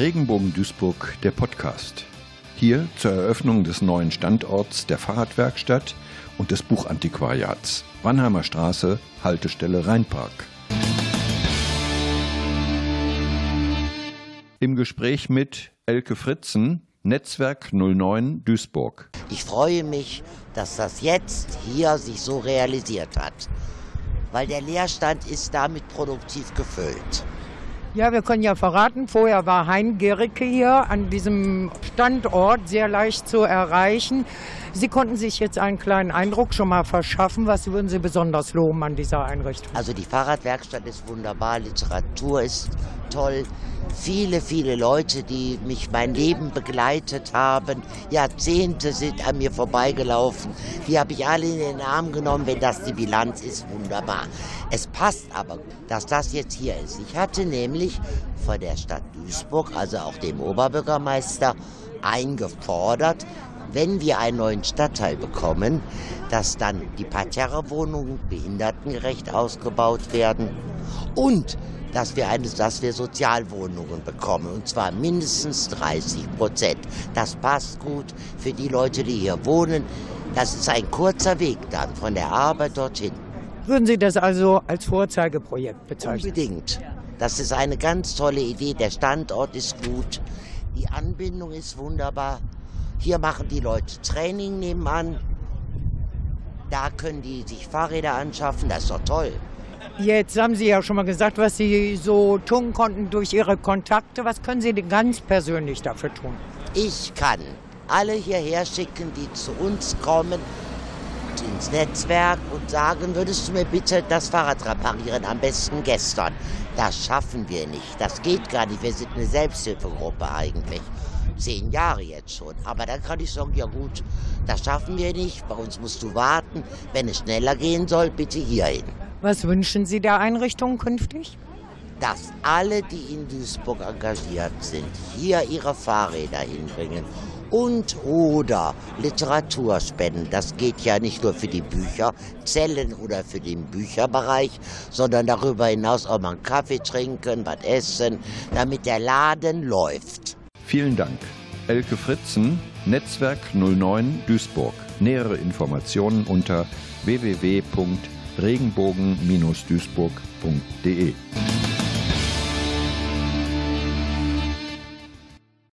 Regenbogen Duisburg, der Podcast. Hier zur Eröffnung des neuen Standorts der Fahrradwerkstatt und des Buchantiquariats. Wannheimer Straße, Haltestelle Rheinpark. Im Gespräch mit Elke Fritzen, Netzwerk 09 Duisburg. Ich freue mich, dass das jetzt hier sich so realisiert hat, weil der Leerstand ist damit produktiv gefüllt. Ja, wir können ja verraten, vorher war Hein Gericke hier an diesem Standort sehr leicht zu erreichen. Sie konnten sich jetzt einen kleinen Eindruck schon mal verschaffen. Was würden Sie besonders loben an dieser Einrichtung? Also die Fahrradwerkstatt ist wunderbar, Literatur ist toll. Viele, viele Leute, die mich mein Leben begleitet haben, Jahrzehnte sind an mir vorbeigelaufen. Die habe ich alle in den Arm genommen, wenn das die Bilanz ist, wunderbar. Es passt aber, dass das jetzt hier ist. Ich hatte nämlich von der Stadt Duisburg, also auch dem Oberbürgermeister, eingefordert, wenn wir einen neuen Stadtteil bekommen, dass dann die Parterre-Wohnungen behindertengerecht ausgebaut werden und dass wir, eine, dass wir Sozialwohnungen bekommen, und zwar mindestens 30 Prozent. Das passt gut für die Leute, die hier wohnen. Das ist ein kurzer Weg dann von der Arbeit dorthin. Würden Sie das also als Vorzeigeprojekt bezeichnen? Unbedingt. Das ist eine ganz tolle Idee. Der Standort ist gut. Die Anbindung ist wunderbar. Hier machen die Leute Training nebenan. Da können die sich Fahrräder anschaffen. Das ist doch toll. Jetzt haben Sie ja schon mal gesagt, was Sie so tun konnten durch Ihre Kontakte. Was können Sie denn ganz persönlich dafür tun? Ich kann alle hierher schicken, die zu uns kommen, ins Netzwerk und sagen, würdest du mir bitte das Fahrrad reparieren, am besten gestern. Das schaffen wir nicht. Das geht gar nicht. Wir sind eine Selbsthilfegruppe eigentlich. Zehn Jahre jetzt schon. Aber dann kann ich sagen, ja gut, das schaffen wir nicht. Bei uns musst du warten. Wenn es schneller gehen soll, bitte hierhin. Was wünschen Sie der Einrichtung künftig? Dass alle, die in Duisburg engagiert sind, hier ihre Fahrräder hinbringen und oder Literatur spenden. Das geht ja nicht nur für die Bücherzellen oder für den Bücherbereich, sondern darüber hinaus auch mal einen Kaffee trinken, was essen, damit der Laden läuft. Vielen Dank. Elke Fritzen, Netzwerk 09 Duisburg. Nähere Informationen unter www.regenbogen-duisburg.de.